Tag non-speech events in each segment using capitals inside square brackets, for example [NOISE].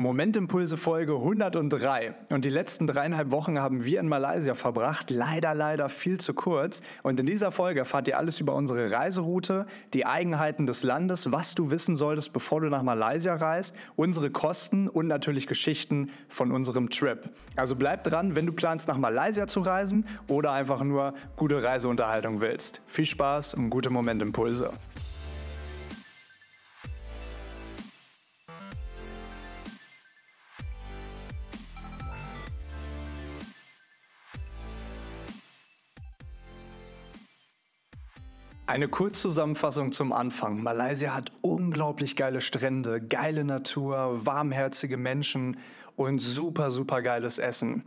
Momentimpulse Folge 103. Und die letzten dreieinhalb Wochen haben wir in Malaysia verbracht. Leider, leider viel zu kurz. Und in dieser Folge erfahrt ihr alles über unsere Reiseroute, die Eigenheiten des Landes, was du wissen solltest, bevor du nach Malaysia reist, unsere Kosten und natürlich Geschichten von unserem Trip. Also bleib dran, wenn du planst, nach Malaysia zu reisen oder einfach nur gute Reiseunterhaltung willst. Viel Spaß und gute Momentimpulse. Eine Kurzzusammenfassung zum Anfang. Malaysia hat unglaublich geile Strände, geile Natur, warmherzige Menschen und super, super geiles Essen.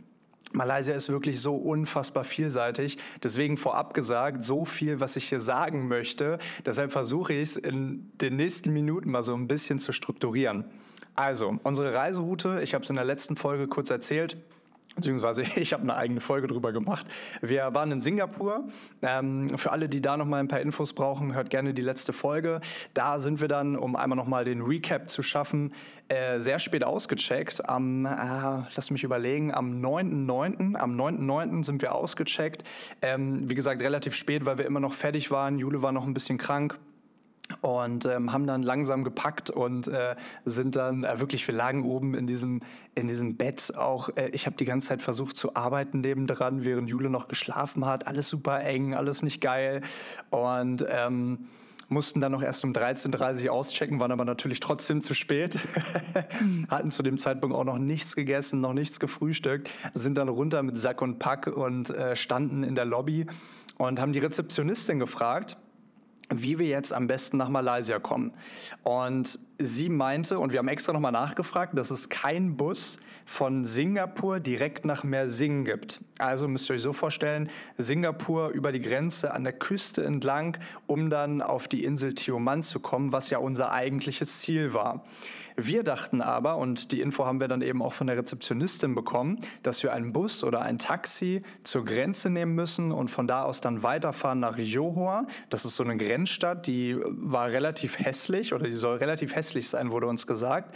Malaysia ist wirklich so unfassbar vielseitig. Deswegen vorab gesagt, so viel, was ich hier sagen möchte. Deshalb versuche ich es in den nächsten Minuten mal so ein bisschen zu strukturieren. Also, unsere Reiseroute, ich habe es in der letzten Folge kurz erzählt, Beziehungsweise [LAUGHS] ich habe eine eigene Folge drüber gemacht. Wir waren in Singapur. Ähm, für alle, die da noch mal ein paar Infos brauchen, hört gerne die letzte Folge. Da sind wir dann, um einmal noch mal den Recap zu schaffen, äh, sehr spät ausgecheckt. Am, äh, lass mich überlegen, am 9.9. Am 9.9. sind wir ausgecheckt. Ähm, wie gesagt, relativ spät, weil wir immer noch fertig waren. Jule war noch ein bisschen krank und ähm, haben dann langsam gepackt und äh, sind dann äh, wirklich, wir lagen oben in diesem, in diesem Bett auch, äh, ich habe die ganze Zeit versucht zu arbeiten nebendran, während Jule noch geschlafen hat, alles super eng, alles nicht geil. Und ähm, mussten dann noch erst um 13.30 Uhr auschecken, waren aber natürlich trotzdem zu spät, [LAUGHS] hatten zu dem Zeitpunkt auch noch nichts gegessen, noch nichts gefrühstückt, sind dann runter mit Sack und Pack und äh, standen in der Lobby und haben die Rezeptionistin gefragt, wie wir jetzt am besten nach Malaysia kommen. Und sie meinte, und wir haben extra nochmal nachgefragt, dass es keinen Bus von Singapur direkt nach Mersing gibt. Also müsst ihr euch so vorstellen, Singapur über die Grenze an der Küste entlang, um dann auf die Insel Tioman zu kommen, was ja unser eigentliches Ziel war. Wir dachten aber, und die Info haben wir dann eben auch von der Rezeptionistin bekommen, dass wir einen Bus oder ein Taxi zur Grenze nehmen müssen und von da aus dann weiterfahren nach Johor. Das ist so eine Grenzstadt, die war relativ hässlich oder die soll relativ hässlich sein, wurde uns gesagt.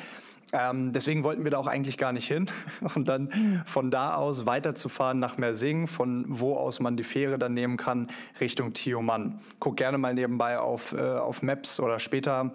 Ähm, deswegen wollten wir da auch eigentlich gar nicht hin. [LAUGHS] Und dann von da aus weiterzufahren nach Mersing, von wo aus man die Fähre dann nehmen kann, Richtung Tioman. Guck gerne mal nebenbei auf, äh, auf Maps oder später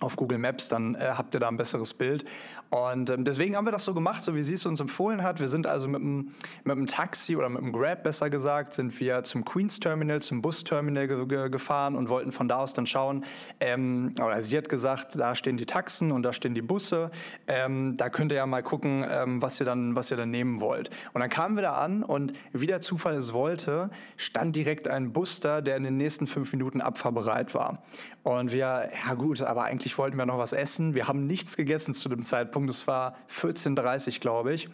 auf Google Maps, dann äh, habt ihr da ein besseres Bild. Und ähm, deswegen haben wir das so gemacht, so wie sie es uns empfohlen hat. Wir sind also mit einem, mit einem Taxi oder mit einem Grab besser gesagt, sind wir zum Queens Terminal, zum Busterminal ge ge gefahren und wollten von da aus dann schauen. Ähm, oder sie hat gesagt, da stehen die Taxen und da stehen die Busse. Ähm, da könnt ihr ja mal gucken, ähm, was ihr dann, was ihr dann nehmen wollt. Und dann kamen wir da an und wie der Zufall es wollte, stand direkt ein Bus da, der in den nächsten fünf Minuten abfahrbereit war. Und wir, ja gut, aber eigentlich eigentlich wollten wir noch was essen. Wir haben nichts gegessen zu dem Zeitpunkt. Es war 14.30 glaube ich.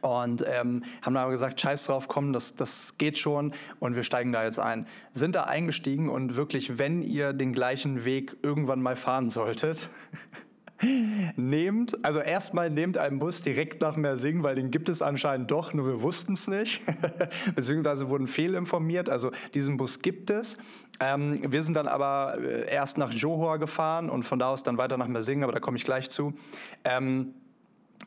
Und ähm, haben dann aber gesagt, scheiß drauf, komm, das, das geht schon und wir steigen da jetzt ein. Sind da eingestiegen und wirklich, wenn ihr den gleichen Weg irgendwann mal fahren solltet, [LAUGHS] nehmt, also erstmal nehmt einen Bus direkt nach Mersing, weil den gibt es anscheinend doch, nur wir wussten es nicht, [LAUGHS] beziehungsweise wurden fehlinformiert, also diesen Bus gibt es. Ähm, wir sind dann aber äh, erst nach Johor gefahren und von da aus dann weiter nach Mersing, aber da komme ich gleich zu. Ähm,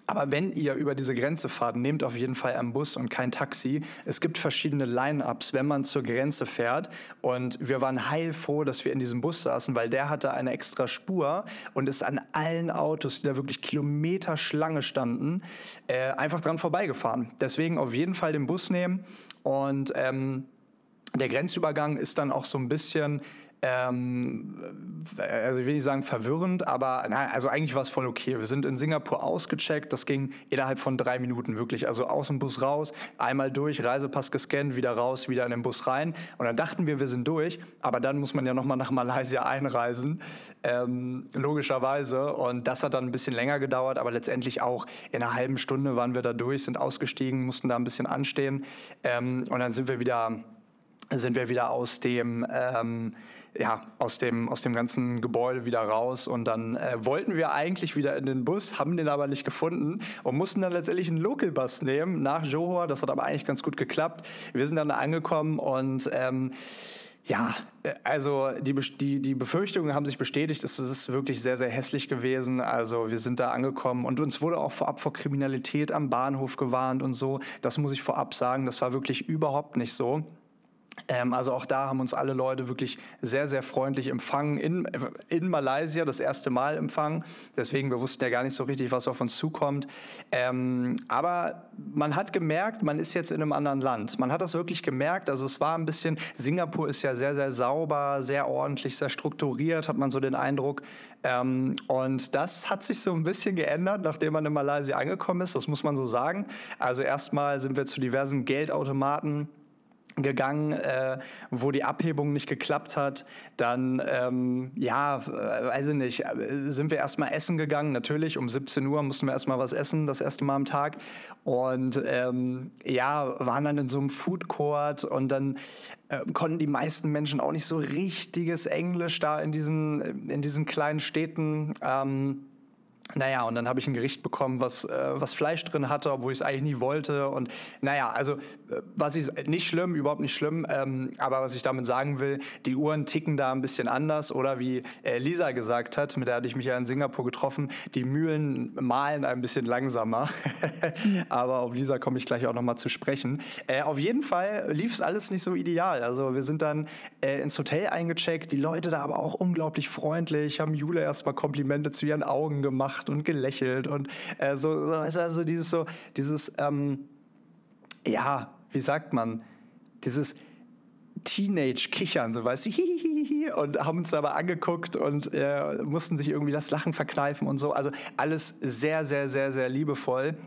aber wenn ihr über diese Grenze fahrt, nehmt auf jeden Fall einen Bus und kein Taxi. Es gibt verschiedene Line-ups, wenn man zur Grenze fährt. Und wir waren heilfroh, dass wir in diesem Bus saßen, weil der hatte eine extra Spur und ist an allen Autos, die da wirklich Kilometer Schlange standen, äh, einfach dran vorbeigefahren. Deswegen auf jeden Fall den Bus nehmen und ähm, der Grenzübergang ist dann auch so ein bisschen ähm, also ich will nicht sagen verwirrend, aber na, also eigentlich war es voll okay. Wir sind in Singapur ausgecheckt, das ging innerhalb von drei Minuten wirklich. Also aus dem Bus raus, einmal durch, Reisepass gescannt, wieder raus, wieder in den Bus rein. Und dann dachten wir, wir sind durch, aber dann muss man ja nochmal nach Malaysia einreisen, ähm, logischerweise. Und das hat dann ein bisschen länger gedauert, aber letztendlich auch in einer halben Stunde waren wir da durch, sind ausgestiegen, mussten da ein bisschen anstehen. Ähm, und dann sind wir wieder sind wir wieder aus dem ähm, ja aus dem aus dem ganzen Gebäude wieder raus und dann äh, wollten wir eigentlich wieder in den Bus, haben den aber nicht gefunden und mussten dann letztendlich einen Local Bus nehmen nach Johor. Das hat aber eigentlich ganz gut geklappt. Wir sind dann da angekommen und ähm, Ja, äh, also die, die, die Befürchtungen haben sich bestätigt, es ist wirklich sehr, sehr hässlich gewesen. Also wir sind da angekommen und uns wurde auch vorab vor Kriminalität am Bahnhof gewarnt und so. Das muss ich vorab sagen, das war wirklich überhaupt nicht so. Ähm, also auch da haben uns alle Leute wirklich sehr, sehr freundlich empfangen. In, in Malaysia das erste Mal empfangen. Deswegen, wir wussten ja gar nicht so richtig, was auf uns zukommt. Ähm, aber man hat gemerkt, man ist jetzt in einem anderen Land. Man hat das wirklich gemerkt. Also es war ein bisschen, Singapur ist ja sehr, sehr sauber, sehr ordentlich, sehr strukturiert, hat man so den Eindruck. Ähm, und das hat sich so ein bisschen geändert, nachdem man in Malaysia angekommen ist. Das muss man so sagen. Also erstmal sind wir zu diversen Geldautomaten gegangen, äh, wo die Abhebung nicht geklappt hat. Dann, ähm, ja, äh, weiß ich nicht, äh, sind wir erstmal essen gegangen. Natürlich, um 17 Uhr mussten wir erstmal was essen, das erste Mal am Tag. Und ähm, ja, waren dann in so einem Food Court und dann äh, konnten die meisten Menschen auch nicht so richtiges Englisch da in diesen, in diesen kleinen Städten. Ähm, naja, und dann habe ich ein Gericht bekommen, was, äh, was Fleisch drin hatte, obwohl ich es eigentlich nie wollte. Und naja, also äh, was ich nicht schlimm, überhaupt nicht schlimm, ähm, aber was ich damit sagen will, die Uhren ticken da ein bisschen anders. Oder wie äh, Lisa gesagt hat, mit der hatte ich mich ja in Singapur getroffen, die Mühlen malen ein bisschen langsamer. [LAUGHS] [LAUGHS] aber auf Lisa komme ich gleich auch nochmal zu sprechen. Äh, auf jeden Fall lief es alles nicht so ideal. Also wir sind dann äh, ins Hotel eingecheckt, die Leute da aber auch unglaublich freundlich, haben Jule erstmal Komplimente zu ihren Augen gemacht gelacht und gelächelt und äh, so, so, also dieses so, dieses, ähm, ja, wie sagt man, dieses Teenage-Kichern, so weißt du, hihihihi, und haben uns aber angeguckt und äh, mussten sich irgendwie das Lachen verkneifen und so. Also alles sehr, sehr, sehr, sehr liebevoll.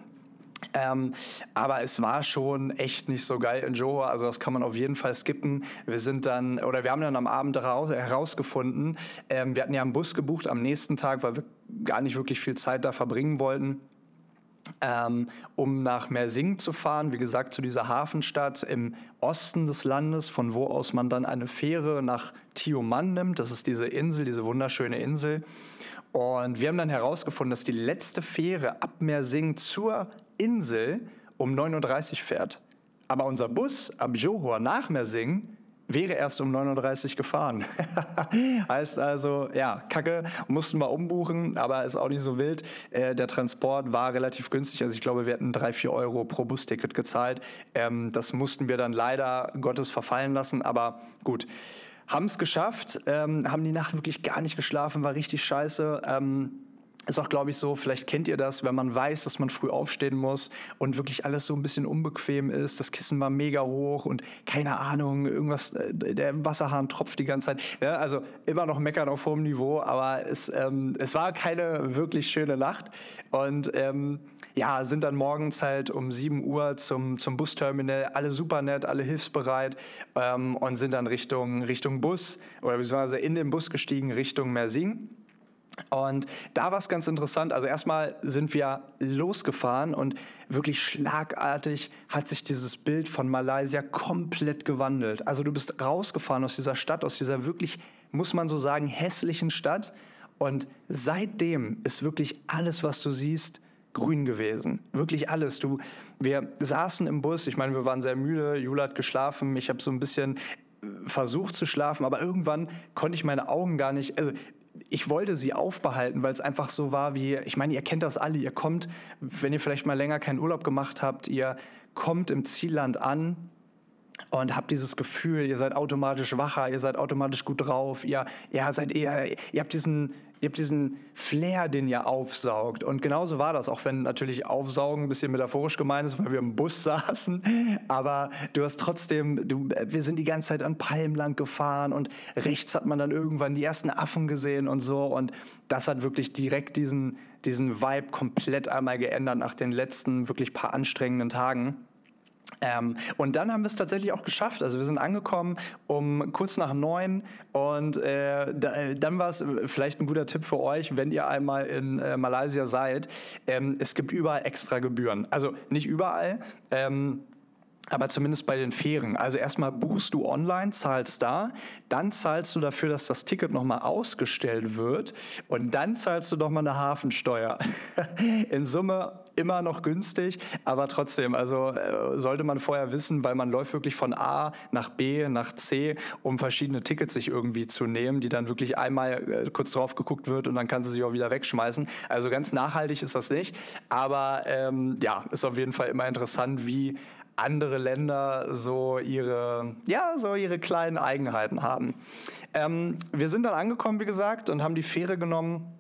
Ähm, aber es war schon echt nicht so geil in Johor, also das kann man auf jeden Fall skippen. Wir sind dann, oder wir haben dann am Abend herausgefunden, ähm, wir hatten ja einen Bus gebucht am nächsten Tag, weil wir gar nicht wirklich viel Zeit da verbringen wollten. Ähm, um nach Mersing zu fahren, wie gesagt, zu dieser Hafenstadt im Osten des Landes, von wo aus man dann eine Fähre nach Tioman nimmt. Das ist diese Insel, diese wunderschöne Insel. Und wir haben dann herausgefunden, dass die letzte Fähre ab Mersing zur Insel um 9.30 Uhr fährt. Aber unser Bus ab Johor nach Mersing wäre erst um 9.30 Uhr gefahren. [LAUGHS] heißt also, ja, Kacke, mussten wir umbuchen, aber ist auch nicht so wild. Äh, der Transport war relativ günstig, also ich glaube, wir hätten 3, 4 Euro pro Busticket gezahlt. Ähm, das mussten wir dann leider Gottes verfallen lassen, aber gut. Haben es geschafft, ähm, haben die Nacht wirklich gar nicht geschlafen, war richtig scheiße. Ähm, ist auch, glaube ich, so, vielleicht kennt ihr das, wenn man weiß, dass man früh aufstehen muss und wirklich alles so ein bisschen unbequem ist. Das Kissen war mega hoch und keine Ahnung, irgendwas, äh, der Wasserhahn tropft die ganze Zeit. Ja, also immer noch meckern auf hohem Niveau, aber es, ähm, es war keine wirklich schöne Nacht. Und ähm, ja, sind dann morgens halt um 7 Uhr zum, zum Busterminal, alle super nett, alle hilfsbereit ähm, und sind dann Richtung, Richtung Bus oder beziehungsweise in den Bus gestiegen Richtung Mersing. Und da war es ganz interessant. Also erstmal sind wir losgefahren und wirklich schlagartig hat sich dieses Bild von Malaysia komplett gewandelt. Also du bist rausgefahren aus dieser Stadt, aus dieser wirklich, muss man so sagen, hässlichen Stadt. Und seitdem ist wirklich alles, was du siehst, grün gewesen. Wirklich alles. Du, wir saßen im Bus, ich meine, wir waren sehr müde, Jula hat geschlafen, ich habe so ein bisschen versucht zu schlafen, aber irgendwann konnte ich meine Augen gar nicht, also ich wollte sie aufbehalten, weil es einfach so war wie, ich meine, ihr kennt das alle, ihr kommt, wenn ihr vielleicht mal länger keinen Urlaub gemacht habt, ihr kommt im Zielland an und habt dieses Gefühl, ihr seid automatisch wacher, ihr seid automatisch gut drauf, ihr, ihr seid eher, ihr habt diesen, ihr habt diesen Flair, den ihr aufsaugt. Und genauso war das, auch wenn natürlich Aufsaugen ein bisschen metaphorisch gemeint ist, weil wir im Bus [LAUGHS] saßen. Aber du hast trotzdem, du, wir sind die ganze Zeit an Palmen lang gefahren und rechts hat man dann irgendwann die ersten Affen gesehen und so. Und das hat wirklich direkt diesen, diesen Vibe komplett einmal geändert nach den letzten wirklich paar anstrengenden Tagen. Ähm, und dann haben wir es tatsächlich auch geschafft. Also wir sind angekommen um kurz nach neun und äh, da, äh, dann war es vielleicht ein guter Tipp für euch, wenn ihr einmal in äh, Malaysia seid. Ähm, es gibt überall extra Gebühren. Also nicht überall. Ähm, aber zumindest bei den Fähren. Also erstmal buchst du online, zahlst da, dann zahlst du dafür, dass das Ticket nochmal ausgestellt wird und dann zahlst du nochmal eine Hafensteuer. [LAUGHS] In Summe immer noch günstig, aber trotzdem, also äh, sollte man vorher wissen, weil man läuft wirklich von A nach B nach C, um verschiedene Tickets sich irgendwie zu nehmen, die dann wirklich einmal äh, kurz drauf geguckt wird und dann kann sie sich auch wieder wegschmeißen. Also ganz nachhaltig ist das nicht, aber ähm, ja, ist auf jeden Fall immer interessant, wie andere Länder so ihre, ja, so ihre kleinen Eigenheiten haben. Ähm, wir sind dann angekommen, wie gesagt, und haben die Fähre genommen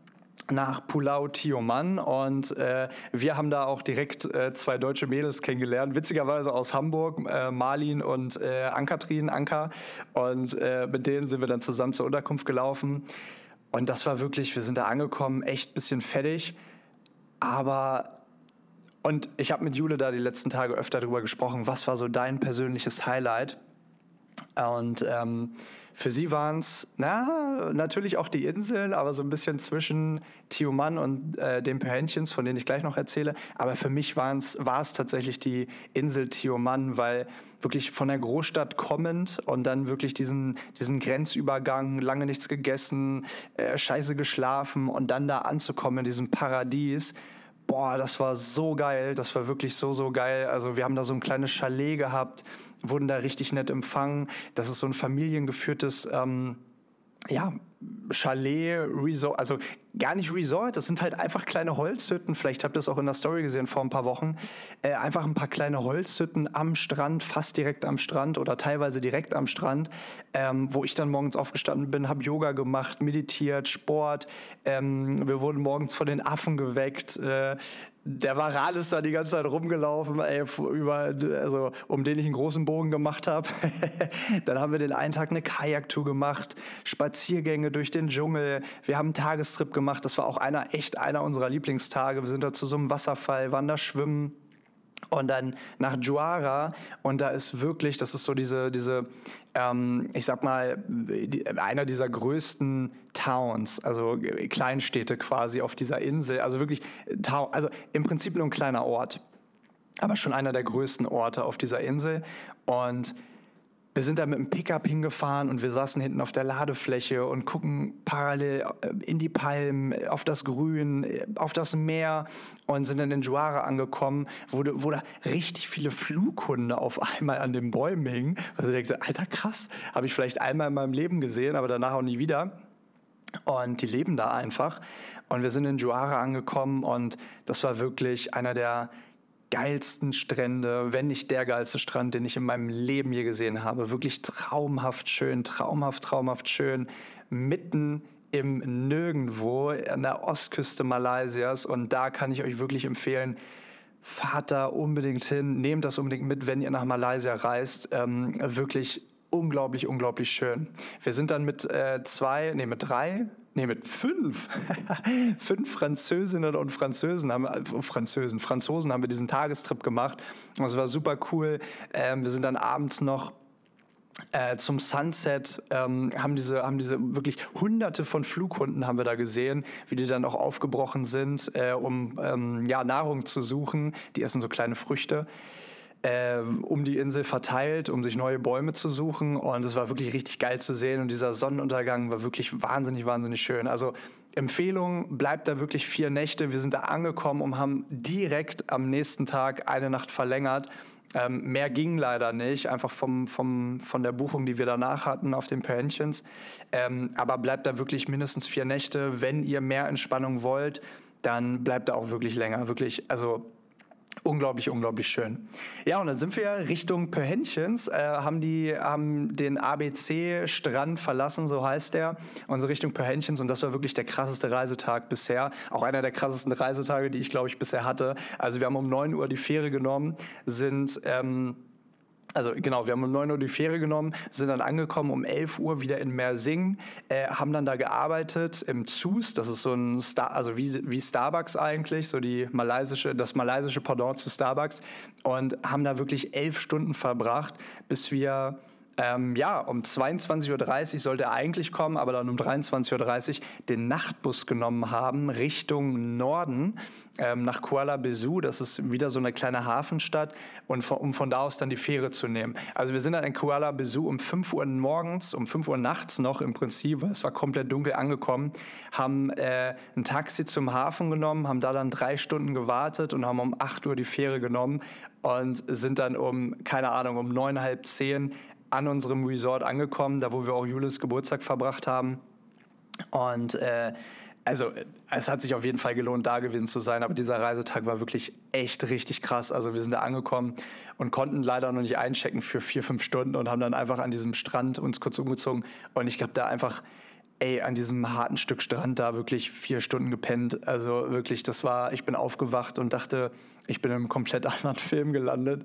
nach Pulau Tioman. Und äh, wir haben da auch direkt äh, zwei deutsche Mädels kennengelernt, witzigerweise aus Hamburg, äh, Marlin und äh, Ankatrin, Anka. Und äh, mit denen sind wir dann zusammen zur Unterkunft gelaufen. Und das war wirklich, wir sind da angekommen, echt ein bisschen fettig, aber und ich habe mit Jule da die letzten Tage öfter darüber gesprochen, was war so dein persönliches Highlight? Und ähm, für sie waren es, na, natürlich auch die Inseln, aber so ein bisschen zwischen Tioman und äh, den Perhänchens, von denen ich gleich noch erzähle. Aber für mich war es tatsächlich die Insel Tioman, weil wirklich von der Großstadt kommend und dann wirklich diesen, diesen Grenzübergang, lange nichts gegessen, äh, scheiße geschlafen und dann da anzukommen in diesem Paradies boah, das war so geil, das war wirklich so, so geil. Also wir haben da so ein kleines Chalet gehabt, wurden da richtig nett empfangen. Das ist so ein familiengeführtes, ähm, ja, Chalet, Resort, also gar nicht Resort, das sind halt einfach kleine Holzhütten. Vielleicht habt ihr es auch in der Story gesehen vor ein paar Wochen. Äh, einfach ein paar kleine Holzhütten am Strand, fast direkt am Strand oder teilweise direkt am Strand, ähm, wo ich dann morgens aufgestanden bin, habe Yoga gemacht, meditiert, Sport. Ähm, wir wurden morgens von den Affen geweckt. Äh, der Varal ist da die ganze Zeit rumgelaufen, ey, über, also, um den ich einen großen Bogen gemacht habe. [LAUGHS] dann haben wir den einen Tag eine Kajaktour gemacht, Spaziergänge durch den Dschungel. Wir haben einen Tagestrip gemacht. Das war auch einer, echt einer unserer Lieblingstage. Wir sind da zu so einem Wasserfall, waren da schwimmen und dann nach Juara. Und da ist wirklich, das ist so diese, diese ähm, ich sag mal, einer dieser größten Towns, also Kleinstädte quasi auf dieser Insel, also wirklich, also im Prinzip nur ein kleiner Ort, aber schon einer der größten Orte auf dieser Insel. Und wir sind da mit dem Pickup hingefahren und wir saßen hinten auf der Ladefläche und gucken parallel äh, in die Palmen, auf das Grün, äh, auf das Meer und sind dann in Juara angekommen, wo, wo da richtig viele Flughunde auf einmal an den Bäumen hingen. Also ich dachte, alter krass, habe ich vielleicht einmal in meinem Leben gesehen, aber danach auch nie wieder. Und die leben da einfach. Und wir sind in Juara angekommen und das war wirklich einer der geilsten Strände, wenn nicht der geilste Strand, den ich in meinem Leben je gesehen habe. Wirklich traumhaft schön, traumhaft, traumhaft schön, mitten im Nirgendwo an der Ostküste Malaysias. Und da kann ich euch wirklich empfehlen, fahrt da unbedingt hin, nehmt das unbedingt mit, wenn ihr nach Malaysia reist. Ähm, wirklich unglaublich, unglaublich schön. Wir sind dann mit äh, zwei, nee, mit drei, nee, mit fünf, [LAUGHS] fünf Französinnen und Französen haben, äh, Französen, Franzosen haben wir diesen Tagestrip gemacht. Und es war super cool. Ähm, wir sind dann abends noch äh, zum Sunset ähm, haben diese haben diese wirklich hunderte von Flughunden haben wir da gesehen, wie die dann auch aufgebrochen sind, äh, um ähm, ja Nahrung zu suchen. Die essen so kleine Früchte äh, um die Insel verteilt, um sich neue Bäume zu suchen. Und es war wirklich richtig geil zu sehen. Und dieser Sonnenuntergang war wirklich wahnsinnig, wahnsinnig schön. Also Empfehlung, bleibt da wirklich vier Nächte. Wir sind da angekommen und haben direkt am nächsten Tag eine Nacht verlängert. Ähm, mehr ging leider nicht, einfach vom, vom, von der Buchung, die wir danach hatten auf den Pensions. Ähm, aber bleibt da wirklich mindestens vier Nächte. Wenn ihr mehr Entspannung wollt, dann bleibt da auch wirklich länger. Wirklich, also Unglaublich, unglaublich schön. Ja, und dann sind wir Richtung Pöhänchens, äh, haben, die, haben den ABC-Strand verlassen, so heißt der, unsere Richtung Pöhänchens. Und das war wirklich der krasseste Reisetag bisher. Auch einer der krassesten Reisetage, die ich, glaube ich, bisher hatte. Also wir haben um 9 Uhr die Fähre genommen, sind... Ähm, also genau, wir haben um 9 Uhr die Fähre genommen, sind dann angekommen um 11 Uhr wieder in Mersing, äh, haben dann da gearbeitet im ZUS, das ist so ein Star, also wie, wie Starbucks eigentlich, so die malaysische, das malaysische Pendant zu Starbucks. Und haben da wirklich elf Stunden verbracht, bis wir ähm, ja, um 22.30 Uhr sollte er eigentlich kommen, aber dann um 23.30 Uhr den Nachtbus genommen haben Richtung Norden ähm, nach Kuala Besu. Das ist wieder so eine kleine Hafenstadt und von, um von da aus dann die Fähre zu nehmen. Also wir sind dann in Kuala Besu um 5 Uhr morgens, um 5 Uhr nachts noch im Prinzip, weil es war komplett dunkel angekommen, haben äh, ein Taxi zum Hafen genommen, haben da dann drei Stunden gewartet und haben um 8 Uhr die Fähre genommen und sind dann um, keine Ahnung, um neun, halb zehn an unserem Resort angekommen, da wo wir auch Julis Geburtstag verbracht haben. Und äh, also es hat sich auf jeden Fall gelohnt, da gewesen zu sein, aber dieser Reisetag war wirklich echt richtig krass. Also wir sind da angekommen und konnten leider noch nicht einchecken für vier, fünf Stunden und haben dann einfach an diesem Strand uns kurz umgezogen. Und ich habe da einfach, ey, an diesem harten Stück Strand da wirklich vier Stunden gepennt. Also wirklich, das war, ich bin aufgewacht und dachte, ich bin in einem komplett [LAUGHS] anderen Film gelandet.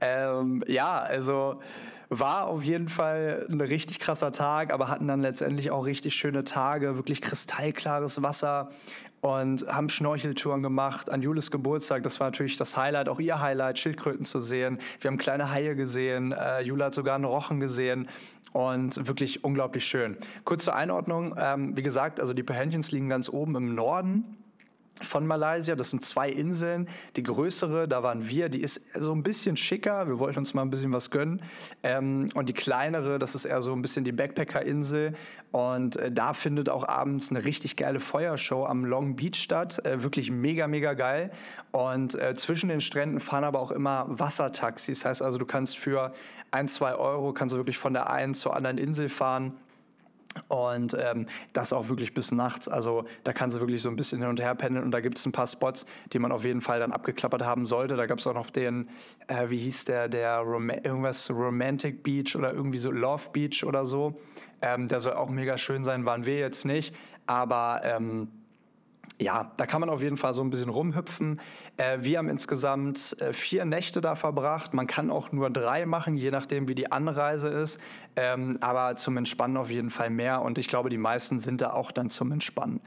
Ähm, ja, also war auf jeden Fall ein richtig krasser Tag, aber hatten dann letztendlich auch richtig schöne Tage, wirklich kristallklares Wasser und haben Schnorcheltouren gemacht an Julis Geburtstag. Das war natürlich das Highlight, auch ihr Highlight, Schildkröten zu sehen. Wir haben kleine Haie gesehen, äh, Jula hat sogar einen Rochen gesehen und wirklich unglaublich schön. Kurz zur Einordnung, ähm, wie gesagt, also die Perhentians liegen ganz oben im Norden von Malaysia. Das sind zwei Inseln. Die größere, da waren wir, die ist so ein bisschen schicker. Wir wollten uns mal ein bisschen was gönnen. Ähm, und die kleinere, das ist eher so ein bisschen die Backpacker-Insel. Und äh, da findet auch abends eine richtig geile Feuershow am Long Beach statt. Äh, wirklich mega, mega geil. Und äh, zwischen den Stränden fahren aber auch immer Wassertaxis. Das heißt also, du kannst für ein, zwei Euro kannst du wirklich von der einen zur anderen Insel fahren. Und ähm, das auch wirklich bis nachts. Also da kannst du wirklich so ein bisschen hin und her pendeln. Und da gibt es ein paar Spots, die man auf jeden Fall dann abgeklappert haben sollte. Da gab es auch noch den, äh, wie hieß der, der Rom irgendwas Romantic Beach oder irgendwie so Love Beach oder so. Ähm, der soll auch mega schön sein, waren wir jetzt nicht. Aber ähm, ja, da kann man auf jeden Fall so ein bisschen rumhüpfen. Äh, wir haben insgesamt äh, vier Nächte da verbracht. Man kann auch nur drei machen, je nachdem, wie die Anreise ist. Ähm, aber zum Entspannen auf jeden Fall mehr. Und ich glaube, die meisten sind da auch dann zum Entspannen.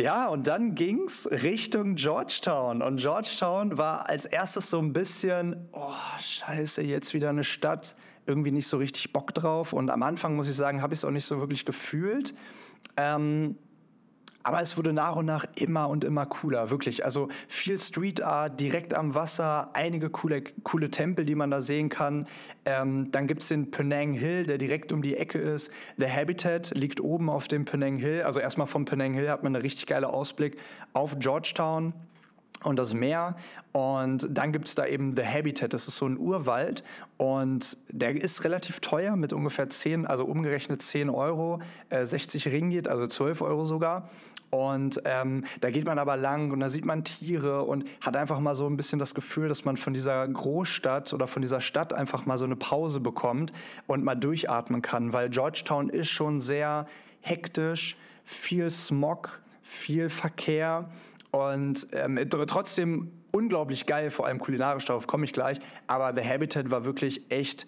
Ja, und dann ging's Richtung Georgetown. Und Georgetown war als erstes so ein bisschen, oh, scheiße, jetzt wieder eine Stadt. Irgendwie nicht so richtig Bock drauf. Und am Anfang, muss ich sagen, habe ich es auch nicht so wirklich gefühlt. Ähm, aber es wurde nach und nach immer und immer cooler, wirklich. Also viel Street Art direkt am Wasser, einige coole, coole Tempel, die man da sehen kann. Ähm, dann gibt es den Penang Hill, der direkt um die Ecke ist. The Habitat liegt oben auf dem Penang Hill. Also erstmal vom Penang Hill hat man einen richtig geilen Ausblick auf Georgetown und das Meer. Und dann gibt es da eben The Habitat, das ist so ein Urwald und der ist relativ teuer mit ungefähr 10, also umgerechnet 10 Euro, äh, 60 Ringgit, also 12 Euro sogar. Und ähm, da geht man aber lang und da sieht man Tiere und hat einfach mal so ein bisschen das Gefühl, dass man von dieser Großstadt oder von dieser Stadt einfach mal so eine Pause bekommt und mal durchatmen kann, weil Georgetown ist schon sehr hektisch, viel Smog, viel Verkehr und ähm, trotzdem unglaublich geil, vor allem kulinarisch, darauf komme ich gleich. Aber The Habitat war wirklich echt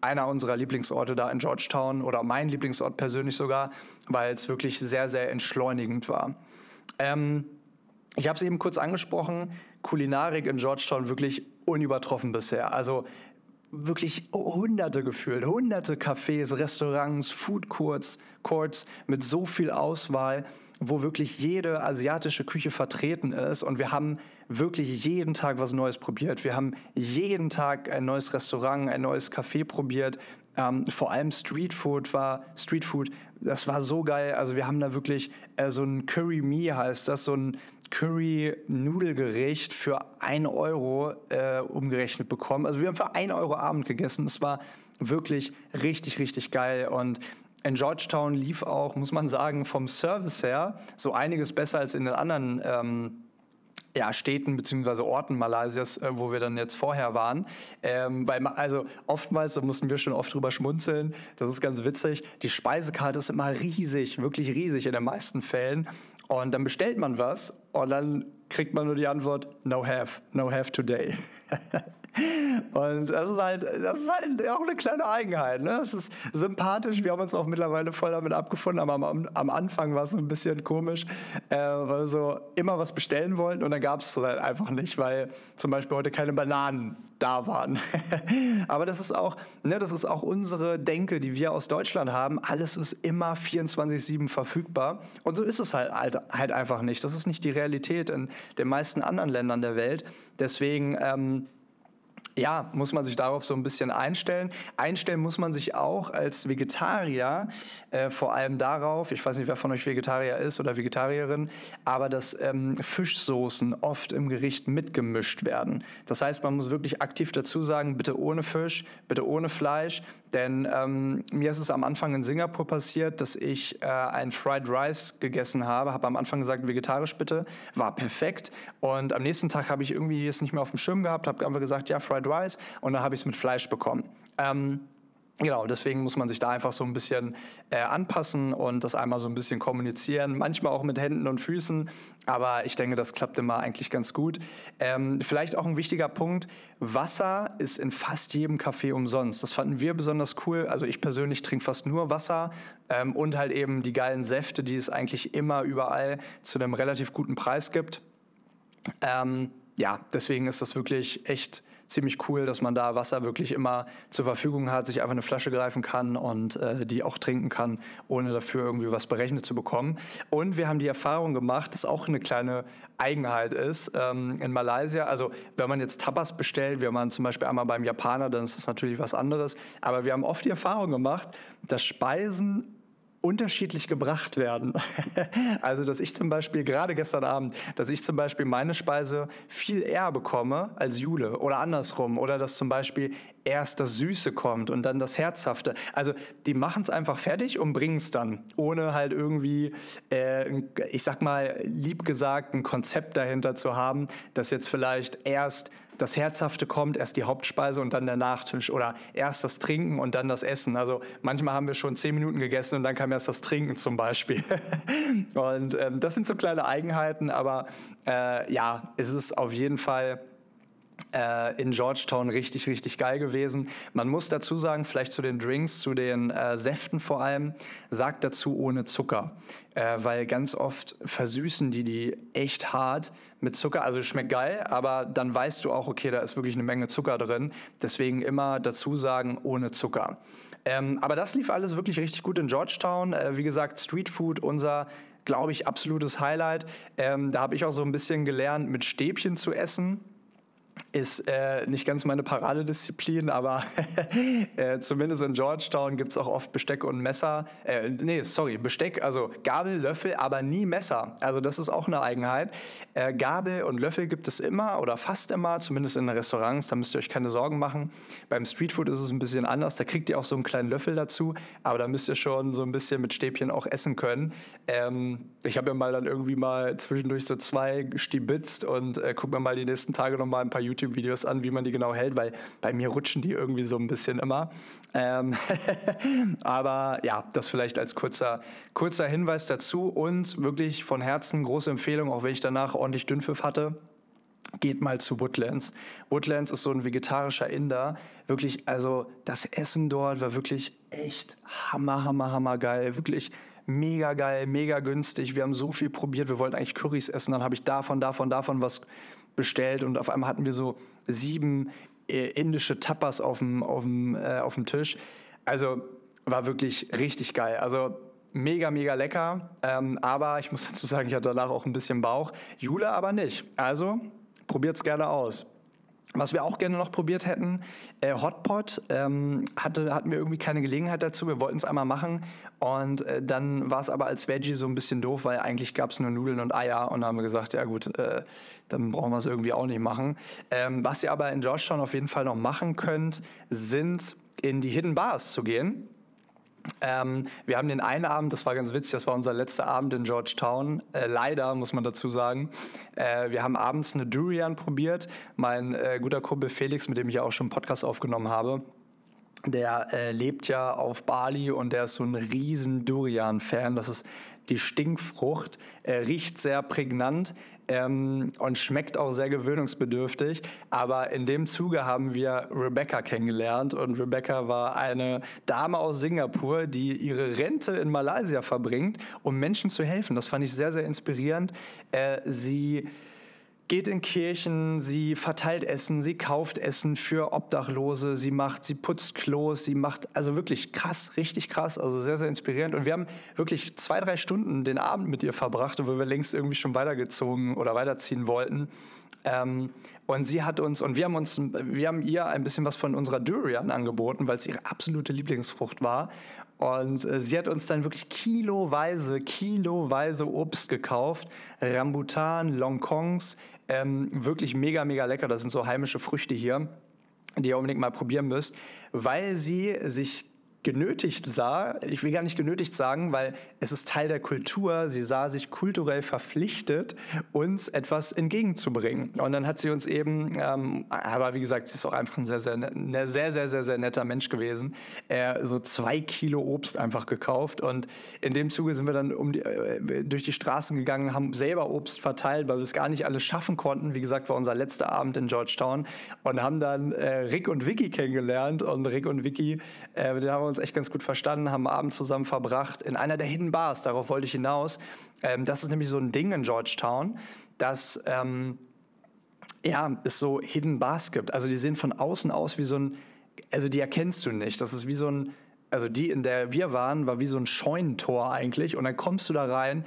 einer unserer Lieblingsorte da in Georgetown oder mein Lieblingsort persönlich sogar, weil es wirklich sehr, sehr entschleunigend war. Ähm, ich habe es eben kurz angesprochen, Kulinarik in Georgetown wirklich unübertroffen bisher. Also wirklich hunderte gefühlt, hunderte Cafés, Restaurants, Food Courts, Courts mit so viel Auswahl wo wirklich jede asiatische Küche vertreten ist und wir haben wirklich jeden Tag was Neues probiert. Wir haben jeden Tag ein neues Restaurant, ein neues Café probiert. Ähm, vor allem Streetfood war Streetfood, das war so geil. Also wir haben da wirklich äh, so ein Curry Me heißt das, so ein Curry-Nudelgericht für ein Euro äh, umgerechnet bekommen. Also wir haben für ein Euro Abend gegessen. Es war wirklich richtig, richtig geil. Und in Georgetown lief auch, muss man sagen, vom Service her so einiges besser als in den anderen ähm, ja, Städten bzw. Orten Malaysias, äh, wo wir dann jetzt vorher waren. Ähm, weil, also oftmals, da mussten wir schon oft drüber schmunzeln, das ist ganz witzig, die Speisekarte ist immer riesig, wirklich riesig in den meisten Fällen. Und dann bestellt man was und dann kriegt man nur die Antwort, no have, no have today. [LAUGHS] Und das ist halt, das ist halt auch eine kleine Eigenheit. Ne? Das ist sympathisch. Wir haben uns auch mittlerweile voll damit abgefunden, aber am, am Anfang war es ein bisschen komisch, äh, weil wir so immer was bestellen wollten und dann gab es halt einfach nicht, weil zum Beispiel heute keine Bananen da waren. [LAUGHS] aber das ist auch, ne, das ist auch unsere Denke, die wir aus Deutschland haben. Alles ist immer 24-7 verfügbar. Und so ist es halt, halt, halt einfach nicht. Das ist nicht die Realität in den meisten anderen Ländern der Welt. Deswegen ähm, ja, muss man sich darauf so ein bisschen einstellen. Einstellen muss man sich auch als Vegetarier äh, vor allem darauf, ich weiß nicht, wer von euch Vegetarier ist oder Vegetarierin, aber dass ähm, Fischsoßen oft im Gericht mitgemischt werden. Das heißt, man muss wirklich aktiv dazu sagen, bitte ohne Fisch, bitte ohne Fleisch, denn ähm, mir ist es am Anfang in Singapur passiert, dass ich äh, ein Fried Rice gegessen habe, habe am Anfang gesagt, vegetarisch bitte, war perfekt und am nächsten Tag habe ich irgendwie es nicht mehr auf dem Schirm gehabt, habe einfach gesagt, ja, Fried Rice und dann habe ich es mit Fleisch bekommen. Ähm, Genau, deswegen muss man sich da einfach so ein bisschen äh, anpassen und das einmal so ein bisschen kommunizieren. Manchmal auch mit Händen und Füßen, aber ich denke, das klappt immer eigentlich ganz gut. Ähm, vielleicht auch ein wichtiger Punkt: Wasser ist in fast jedem Café umsonst. Das fanden wir besonders cool. Also ich persönlich trinke fast nur Wasser ähm, und halt eben die geilen Säfte, die es eigentlich immer überall zu einem relativ guten Preis gibt. Ähm, ja, deswegen ist das wirklich echt ziemlich cool, dass man da Wasser wirklich immer zur Verfügung hat, sich einfach eine Flasche greifen kann und äh, die auch trinken kann, ohne dafür irgendwie was berechnet zu bekommen. Und wir haben die Erfahrung gemacht, dass auch eine kleine Eigenheit ist ähm, in Malaysia. Also wenn man jetzt Tapas bestellt, wir waren zum Beispiel einmal beim Japaner, dann ist das natürlich was anderes. Aber wir haben oft die Erfahrung gemacht, dass Speisen unterschiedlich gebracht werden. [LAUGHS] also, dass ich zum Beispiel, gerade gestern Abend, dass ich zum Beispiel meine Speise viel eher bekomme als Jule oder andersrum. Oder dass zum Beispiel erst das Süße kommt und dann das Herzhafte. Also, die machen es einfach fertig und bringen es dann, ohne halt irgendwie, äh, ich sag mal, lieb gesagt, ein Konzept dahinter zu haben, dass jetzt vielleicht erst das Herzhafte kommt, erst die Hauptspeise und dann der Nachtisch oder erst das Trinken und dann das Essen. Also manchmal haben wir schon zehn Minuten gegessen und dann kam erst das Trinken zum Beispiel. [LAUGHS] und ähm, das sind so kleine Eigenheiten, aber äh, ja, es ist auf jeden Fall äh, in Georgetown richtig, richtig geil gewesen. Man muss dazu sagen, vielleicht zu den Drinks, zu den äh, Säften vor allem, sagt dazu ohne Zucker. Äh, weil ganz oft versüßen die die echt hart mit Zucker. Also schmeckt geil, aber dann weißt du auch, okay, da ist wirklich eine Menge Zucker drin. Deswegen immer dazu sagen ohne Zucker. Ähm, aber das lief alles wirklich richtig gut in Georgetown. Äh, wie gesagt, Street Food, unser glaube ich, absolutes Highlight. Ähm, da habe ich auch so ein bisschen gelernt, mit Stäbchen zu essen ist äh, nicht ganz meine Paradedisziplin, aber [LAUGHS] äh, zumindest in Georgetown gibt es auch oft Besteck und Messer. Äh, nee, sorry, Besteck, also Gabel, Löffel, aber nie Messer. Also das ist auch eine Eigenheit. Äh, Gabel und Löffel gibt es immer oder fast immer, zumindest in Restaurants, da müsst ihr euch keine Sorgen machen. Beim Streetfood ist es ein bisschen anders, da kriegt ihr auch so einen kleinen Löffel dazu, aber da müsst ihr schon so ein bisschen mit Stäbchen auch essen können. Ähm, ich habe ja mal dann irgendwie mal zwischendurch so zwei stibitzt und äh, guck mir mal die nächsten Tage noch mal ein paar YouTube-Videos an, wie man die genau hält, weil bei mir rutschen die irgendwie so ein bisschen immer. Ähm [LAUGHS] Aber ja, das vielleicht als kurzer, kurzer Hinweis dazu und wirklich von Herzen große Empfehlung, auch wenn ich danach ordentlich Dünnpfiff hatte geht mal zu Woodlands. Woodlands ist so ein vegetarischer Inder. Wirklich, also das Essen dort war wirklich echt hammer, hammer, hammer geil. Wirklich mega geil, mega günstig. Wir haben so viel probiert. Wir wollten eigentlich Currys essen. Dann habe ich davon, davon, davon was bestellt und auf einmal hatten wir so sieben äh, indische Tapas auf dem, auf dem, äh, auf dem Tisch. Also war wirklich richtig geil. Also mega, mega lecker. Ähm, aber ich muss dazu sagen, ich hatte danach auch ein bisschen Bauch. Jule aber nicht. Also probiert es gerne aus. Was wir auch gerne noch probiert hätten, äh, Hotpot, ähm, hatte, hatten wir irgendwie keine Gelegenheit dazu. Wir wollten es einmal machen und äh, dann war es aber als Veggie so ein bisschen doof, weil eigentlich gab es nur Nudeln und Eier und haben wir gesagt, ja gut, äh, dann brauchen wir es irgendwie auch nicht machen. Ähm, was ihr aber in Georgetown auf jeden Fall noch machen könnt, sind in die Hidden Bars zu gehen. Ähm, wir haben den einen Abend, das war ganz witzig, das war unser letzter Abend in Georgetown. Äh, leider, muss man dazu sagen. Äh, wir haben abends eine Durian probiert. Mein äh, guter Kumpel Felix, mit dem ich ja auch schon einen Podcast aufgenommen habe, der äh, lebt ja auf Bali und der ist so ein riesen Durian-Fan. Das ist die Stinkfrucht, äh, riecht sehr prägnant, ähm, und schmeckt auch sehr gewöhnungsbedürftig. Aber in dem Zuge haben wir Rebecca kennengelernt und Rebecca war eine Dame aus Singapur, die ihre Rente in Malaysia verbringt, um Menschen zu helfen. Das fand ich sehr, sehr inspirierend. Äh, sie geht in Kirchen, sie verteilt Essen, sie kauft Essen für Obdachlose, sie macht, sie putzt Klos, sie macht, also wirklich krass, richtig krass, also sehr, sehr inspirierend. Und wir haben wirklich zwei, drei Stunden den Abend mit ihr verbracht, wo wir längst irgendwie schon weitergezogen oder weiterziehen wollten. Ähm, und sie hat uns, und wir haben uns, wir haben ihr ein bisschen was von unserer Durian angeboten, weil es ihre absolute Lieblingsfrucht war. Und äh, sie hat uns dann wirklich kiloweise, kiloweise Obst gekauft. Rambutan, Longkongs, ähm, wirklich mega, mega lecker. Das sind so heimische Früchte hier, die ihr unbedingt mal probieren müsst, weil sie sich genötigt sah, ich will gar nicht genötigt sagen, weil es ist Teil der Kultur, sie sah sich kulturell verpflichtet, uns etwas entgegenzubringen. Und dann hat sie uns eben, ähm, aber wie gesagt, sie ist auch einfach ein sehr, sehr, ne, sehr, sehr, sehr, sehr netter Mensch gewesen, äh, so zwei Kilo Obst einfach gekauft. Und in dem Zuge sind wir dann um die, äh, durch die Straßen gegangen, haben selber Obst verteilt, weil wir es gar nicht alles schaffen konnten. Wie gesagt, war unser letzter Abend in Georgetown und haben dann äh, Rick und Vicky kennengelernt. Und Rick und Vicky, äh, den haben wir uns echt ganz gut verstanden, haben Abend zusammen verbracht in einer der Hidden Bars. Darauf wollte ich hinaus. Ähm, das ist nämlich so ein Ding in Georgetown, dass ähm, ja, es so Hidden Bars gibt. Also die sehen von außen aus wie so ein, also die erkennst du nicht. Das ist wie so ein, also die, in der wir waren, war wie so ein Scheunentor eigentlich. Und dann kommst du da rein,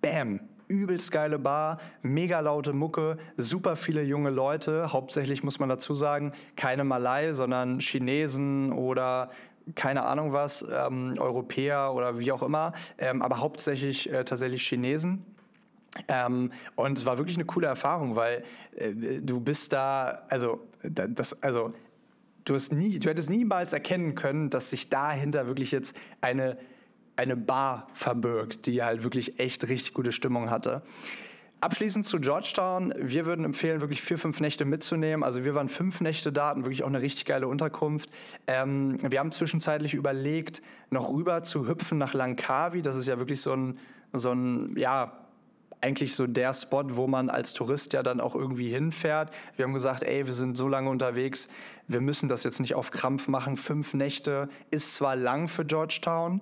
bam, übelst geile Bar, mega laute Mucke, super viele junge Leute. Hauptsächlich muss man dazu sagen, keine Malai, sondern Chinesen oder keine Ahnung was, ähm, Europäer oder wie auch immer, ähm, aber hauptsächlich äh, tatsächlich Chinesen. Ähm, und es war wirklich eine coole Erfahrung, weil äh, du bist da, also das, also du hast nie, du hättest niemals erkennen können, dass sich dahinter wirklich jetzt eine eine Bar verbirgt, die halt wirklich echt richtig gute Stimmung hatte. Abschließend zu Georgetown. Wir würden empfehlen, wirklich vier, fünf Nächte mitzunehmen. Also wir waren fünf Nächte da, hatten wirklich auch eine richtig geile Unterkunft. Ähm, wir haben zwischenzeitlich überlegt, noch rüber zu hüpfen nach Langkawi. Das ist ja wirklich so ein, so ein, ja, eigentlich so der Spot, wo man als Tourist ja dann auch irgendwie hinfährt. Wir haben gesagt, ey, wir sind so lange unterwegs, wir müssen das jetzt nicht auf Krampf machen. Fünf Nächte ist zwar lang für Georgetown,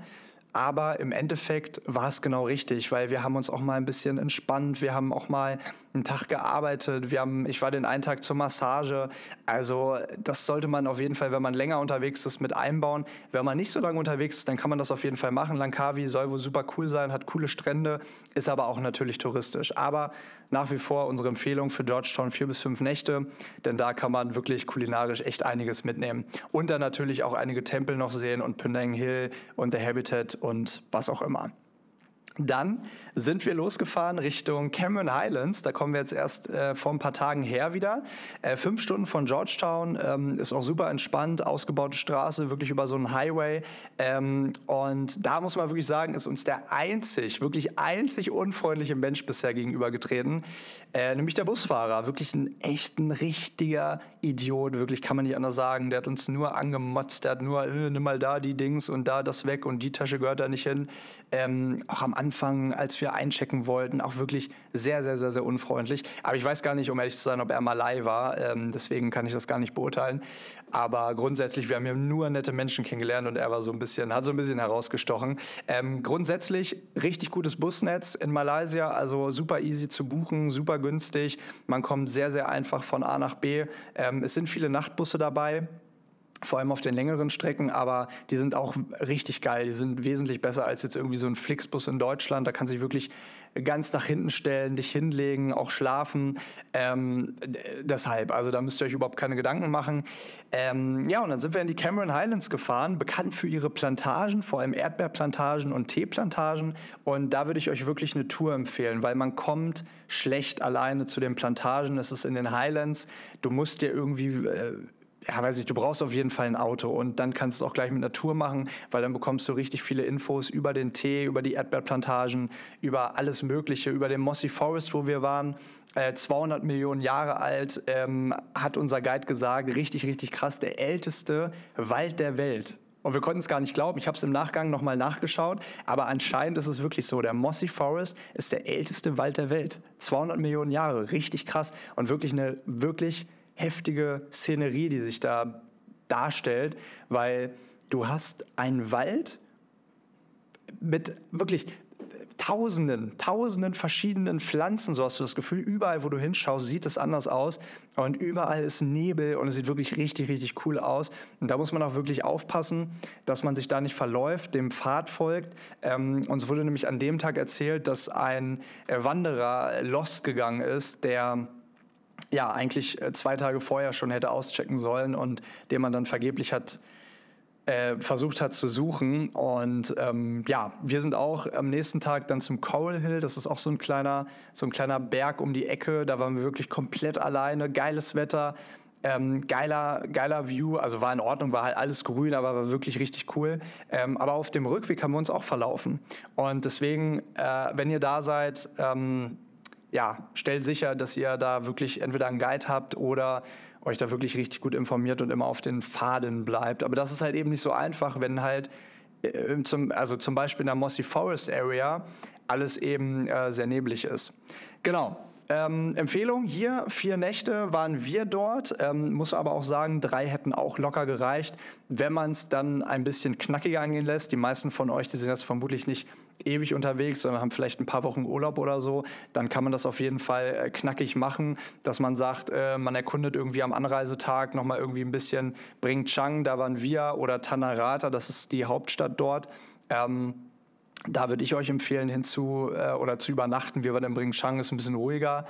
aber im Endeffekt war es genau richtig, weil wir haben uns auch mal ein bisschen entspannt. Wir haben auch mal einen Tag gearbeitet. Wir haben, ich war den einen Tag zur Massage. Also das sollte man auf jeden Fall, wenn man länger unterwegs ist, mit einbauen. Wenn man nicht so lange unterwegs ist, dann kann man das auf jeden Fall machen. Langkawi soll wohl super cool sein, hat coole Strände, ist aber auch natürlich touristisch. Aber nach wie vor unsere Empfehlung für Georgetown vier bis fünf Nächte, denn da kann man wirklich kulinarisch echt einiges mitnehmen. Und dann natürlich auch einige Tempel noch sehen und Penang Hill und der Habitat und was auch immer. Dann sind wir losgefahren Richtung Cameron Highlands. Da kommen wir jetzt erst äh, vor ein paar Tagen her wieder. Äh, fünf Stunden von Georgetown, ähm, ist auch super entspannt, ausgebaute Straße, wirklich über so einen Highway. Ähm, und da muss man wirklich sagen, ist uns der einzig, wirklich einzig unfreundliche Mensch bisher gegenübergetreten, äh, nämlich der Busfahrer. Wirklich ein echten, richtiger Idiot, wirklich kann man nicht anders sagen. Der hat uns nur angemotzt, der hat nur, äh, nimm mal da die Dings und da das weg und die Tasche gehört da nicht hin. Ähm, auch am Anfang, als wir wir einchecken wollten, auch wirklich sehr, sehr, sehr, sehr unfreundlich. Aber ich weiß gar nicht, um ehrlich zu sein, ob er Malai war. Ähm, deswegen kann ich das gar nicht beurteilen. Aber grundsätzlich, wir haben ja nur nette Menschen kennengelernt und er war so ein bisschen, hat so ein bisschen herausgestochen. Ähm, grundsätzlich richtig gutes Busnetz in Malaysia, also super easy zu buchen, super günstig. Man kommt sehr, sehr einfach von A nach B. Ähm, es sind viele Nachtbusse dabei vor allem auf den längeren Strecken, aber die sind auch richtig geil. Die sind wesentlich besser als jetzt irgendwie so ein Flixbus in Deutschland. Da kann sich wirklich ganz nach hinten stellen, dich hinlegen, auch schlafen. Ähm, deshalb, also da müsst ihr euch überhaupt keine Gedanken machen. Ähm, ja, und dann sind wir in die Cameron Highlands gefahren, bekannt für ihre Plantagen, vor allem Erdbeerplantagen und Teeplantagen. Und da würde ich euch wirklich eine Tour empfehlen, weil man kommt schlecht alleine zu den Plantagen. Es ist in den Highlands. Du musst dir irgendwie äh, ja, weiß nicht, du brauchst auf jeden Fall ein Auto und dann kannst du es auch gleich mit Natur machen, weil dann bekommst du richtig viele Infos über den Tee, über die Erdbeerplantagen, über alles Mögliche, über den Mossy Forest, wo wir waren. Äh, 200 Millionen Jahre alt, ähm, hat unser Guide gesagt, richtig, richtig krass, der älteste Wald der Welt. Und wir konnten es gar nicht glauben. Ich habe es im Nachgang nochmal nachgeschaut. Aber anscheinend ist es wirklich so. Der Mossy Forest ist der älteste Wald der Welt. 200 Millionen Jahre. Richtig krass. Und wirklich eine wirklich heftige Szenerie, die sich da darstellt. Weil du hast einen Wald mit wirklich tausenden, tausenden verschiedenen Pflanzen, so hast du das Gefühl, überall, wo du hinschaust, sieht es anders aus und überall ist Nebel und es sieht wirklich richtig, richtig cool aus. Und da muss man auch wirklich aufpassen, dass man sich da nicht verläuft, dem Pfad folgt. Ähm, uns wurde nämlich an dem Tag erzählt, dass ein äh, Wanderer lost gegangen ist, der ja eigentlich äh, zwei Tage vorher schon hätte auschecken sollen und den man dann vergeblich hat äh, versucht hat zu suchen. Und ähm, ja, wir sind auch am nächsten Tag dann zum Coral Hill. Das ist auch so ein kleiner, so ein kleiner Berg um die Ecke. Da waren wir wirklich komplett alleine. Geiles Wetter. Ähm, geiler, geiler View, also war in Ordnung, war halt alles grün, aber war wirklich richtig cool. Ähm, aber auf dem Rückweg haben wir uns auch verlaufen. Und deswegen, äh, wenn ihr da seid, ähm, ja, stellt sicher, dass ihr da wirklich entweder einen Guide habt oder euch da wirklich richtig gut informiert und immer auf den Pfaden bleibt. Aber das ist halt eben nicht so einfach, wenn halt äh, zum, also zum Beispiel in der Mossy Forest Area alles eben äh, sehr neblig ist. Genau. Ähm, Empfehlung hier, vier Nächte waren wir dort, ähm, muss aber auch sagen, drei hätten auch locker gereicht, wenn man es dann ein bisschen knackiger angehen lässt. Die meisten von euch, die sind jetzt vermutlich nicht ewig unterwegs, sondern haben vielleicht ein paar Wochen Urlaub oder so, dann kann man das auf jeden Fall äh, knackig machen, dass man sagt, äh, man erkundet irgendwie am Anreisetag nochmal irgendwie ein bisschen Bring Chang, da waren wir, oder Tanarata, das ist die Hauptstadt dort. Ähm, da würde ich euch empfehlen, hinzu äh, oder zu übernachten. Wir waren in Bring Chang, ist ein bisschen ruhiger.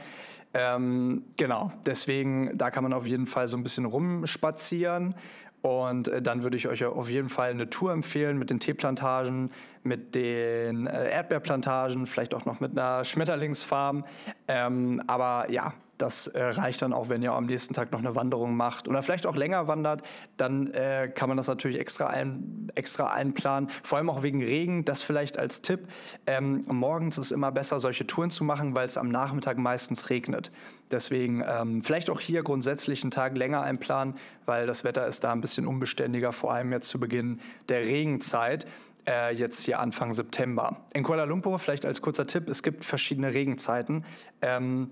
Ähm, genau, deswegen, da kann man auf jeden Fall so ein bisschen rumspazieren. Und äh, dann würde ich euch auf jeden Fall eine Tour empfehlen mit den Teeplantagen, mit den äh, Erdbeerplantagen, vielleicht auch noch mit einer Schmetterlingsfarm. Ähm, aber ja, das äh, reicht dann auch, wenn ihr am nächsten Tag noch eine Wanderung macht oder vielleicht auch länger wandert, dann äh, kann man das natürlich extra, ein, extra einplanen. Vor allem auch wegen Regen, das vielleicht als Tipp. Ähm, morgens ist immer besser, solche Touren zu machen, weil es am Nachmittag meistens regnet. Deswegen ähm, vielleicht auch hier grundsätzlich einen Tag länger einplanen, weil das Wetter ist da ein bisschen unbeständiger, vor allem jetzt zu Beginn der Regenzeit äh, jetzt hier Anfang September. In Kuala Lumpur, vielleicht als kurzer Tipp, es gibt verschiedene Regenzeiten. Ähm,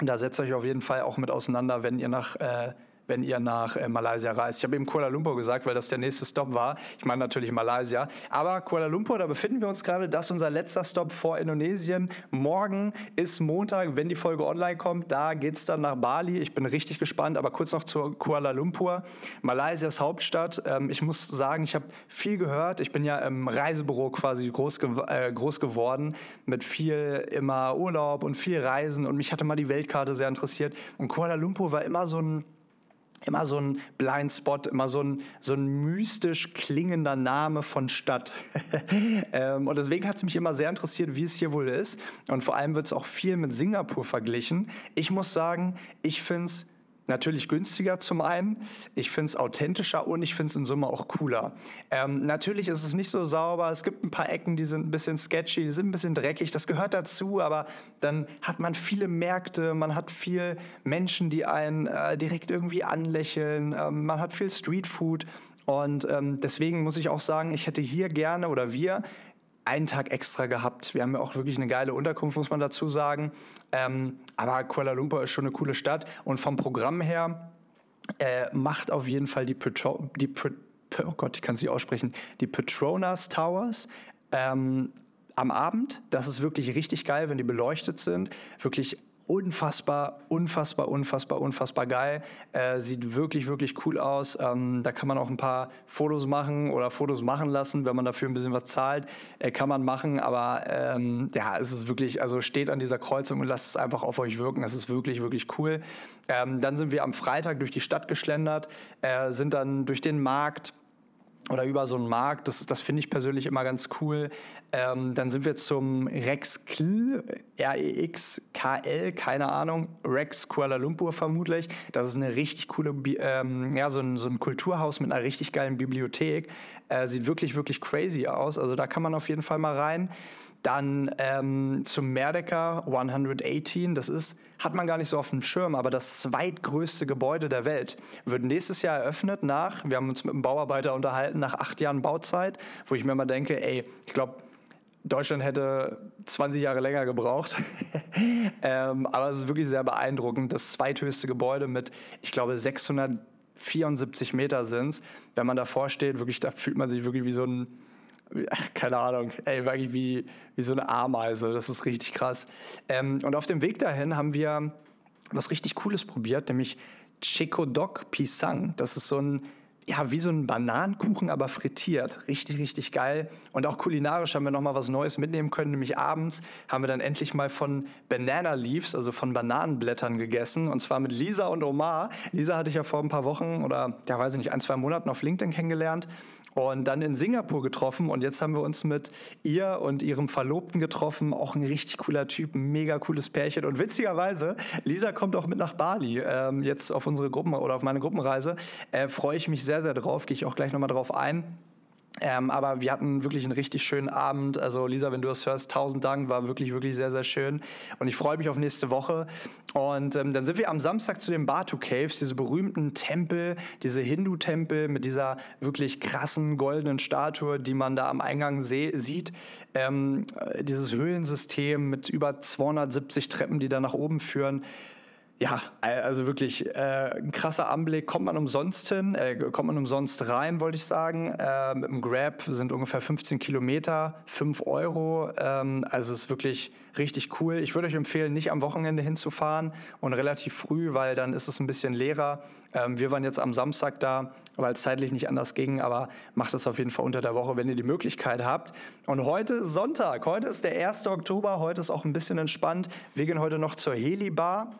da setzt euch auf jeden Fall auch mit auseinander, wenn ihr nach äh, wenn ihr nach äh, Malaysia reist. Ich habe eben Kuala Lumpur gesagt, weil das der nächste Stop war. Ich meine natürlich Malaysia. Aber Kuala Lumpur, da befinden wir uns gerade. Das ist unser letzter Stop vor Indonesien. Morgen ist Montag, wenn die Folge online kommt. Da geht es dann nach Bali. Ich bin richtig gespannt. Aber kurz noch zu Kuala Lumpur. Malaysias Hauptstadt. Ähm, ich muss sagen, ich habe viel gehört. Ich bin ja im Reisebüro quasi groß, ge äh, groß geworden. Mit viel immer Urlaub und viel Reisen. Und mich hatte mal die Weltkarte sehr interessiert. Und Kuala Lumpur war immer so ein immer so ein Blindspot, immer so ein, so ein mystisch klingender Name von Stadt. [LAUGHS] ähm, und deswegen hat es mich immer sehr interessiert, wie es hier wohl ist. Und vor allem wird es auch viel mit Singapur verglichen. Ich muss sagen, ich finde es natürlich günstiger zum einen. Ich finde es authentischer und ich finde es in Summe auch cooler. Ähm, natürlich ist es nicht so sauber. Es gibt ein paar Ecken, die sind ein bisschen sketchy, die sind ein bisschen dreckig. Das gehört dazu, aber dann hat man viele Märkte, man hat viel Menschen, die einen äh, direkt irgendwie anlächeln. Ähm, man hat viel Streetfood. Und ähm, deswegen muss ich auch sagen, ich hätte hier gerne oder wir einen Tag extra gehabt. Wir haben ja auch wirklich eine geile Unterkunft, muss man dazu sagen. Ähm, aber Kuala Lumpur ist schon eine coole Stadt und vom Programm her äh, macht auf jeden Fall die, Petro die oh Gott, ich kann sie aussprechen, die Petronas Towers ähm, am Abend. Das ist wirklich richtig geil, wenn die beleuchtet sind. Wirklich unfassbar, unfassbar, unfassbar, unfassbar geil. Äh, sieht wirklich, wirklich cool aus. Ähm, da kann man auch ein paar Fotos machen oder Fotos machen lassen, wenn man dafür ein bisschen was zahlt. Äh, kann man machen, aber ähm, ja, es ist wirklich, also steht an dieser Kreuzung und lasst es einfach auf euch wirken. Das ist wirklich, wirklich cool. Ähm, dann sind wir am Freitag durch die Stadt geschlendert, äh, sind dann durch den Markt oder über so einen Markt. Das, das finde ich persönlich immer ganz cool. Ähm, dann sind wir zum Rex Kl, R-E-X-K-L, keine Ahnung, Rex Kuala Lumpur vermutlich. Das ist eine richtig coole, ähm, ja, so ein, so ein Kulturhaus mit einer richtig geilen Bibliothek. Äh, sieht wirklich, wirklich crazy aus. Also da kann man auf jeden Fall mal rein. Dann ähm, zum Merdecker 118, das ist, hat man gar nicht so auf dem Schirm, aber das zweitgrößte Gebäude der Welt. Wird nächstes Jahr eröffnet nach, wir haben uns mit einem Bauarbeiter unterhalten, nach acht Jahren Bauzeit, wo ich mir mal denke, ey, ich glaube, Deutschland hätte 20 Jahre länger gebraucht. [LAUGHS] ähm, aber es ist wirklich sehr beeindruckend. Das zweithöchste Gebäude mit, ich glaube, 674 Meter sind es. Wenn man davor steht, wirklich, da fühlt man sich wirklich wie so ein, [LAUGHS] keine Ahnung, ey, wirklich wie, wie so eine Ameise. Das ist richtig krass. Ähm, und auf dem Weg dahin haben wir was richtig Cooles probiert, nämlich Chekodok Pisang. Das ist so ein ja, wie so ein Bananenkuchen, aber frittiert. Richtig, richtig geil. Und auch kulinarisch haben wir nochmal was Neues mitnehmen können. Nämlich abends haben wir dann endlich mal von Banana Leaves, also von Bananenblättern gegessen. Und zwar mit Lisa und Omar. Lisa hatte ich ja vor ein paar Wochen oder, ja, weiß ich nicht, ein, zwei Monaten auf LinkedIn kennengelernt und dann in Singapur getroffen und jetzt haben wir uns mit ihr und ihrem Verlobten getroffen. Auch ein richtig cooler Typ, ein mega cooles Pärchen und witzigerweise, Lisa kommt auch mit nach Bali ähm, jetzt auf unsere Gruppen oder auf meine Gruppenreise. Äh, Freue ich mich sehr, sehr drauf, gehe ich auch gleich nochmal drauf ein. Ähm, aber wir hatten wirklich einen richtig schönen Abend. Also Lisa, wenn du das hörst, tausend Dank, war wirklich, wirklich sehr, sehr schön. Und ich freue mich auf nächste Woche. Und ähm, dann sind wir am Samstag zu den Batu Caves, diese berühmten Tempel, diese Hindu-Tempel mit dieser wirklich krassen goldenen Statue, die man da am Eingang sieht. Ähm, dieses Höhlensystem mit über 270 Treppen, die da nach oben führen. Ja, also wirklich äh, ein krasser Anblick. Kommt man umsonst hin, äh, kommt man umsonst rein, wollte ich sagen. Äh, mit dem Grab sind ungefähr 15 Kilometer, 5 Euro. Ähm, also es ist wirklich richtig cool. Ich würde euch empfehlen, nicht am Wochenende hinzufahren und relativ früh, weil dann ist es ein bisschen leerer. Ähm, wir waren jetzt am Samstag da, weil es zeitlich nicht anders ging, aber macht es auf jeden Fall unter der Woche, wenn ihr die Möglichkeit habt. Und heute Sonntag, heute ist der 1. Oktober, heute ist auch ein bisschen entspannt. Wir gehen heute noch zur Heli Bar.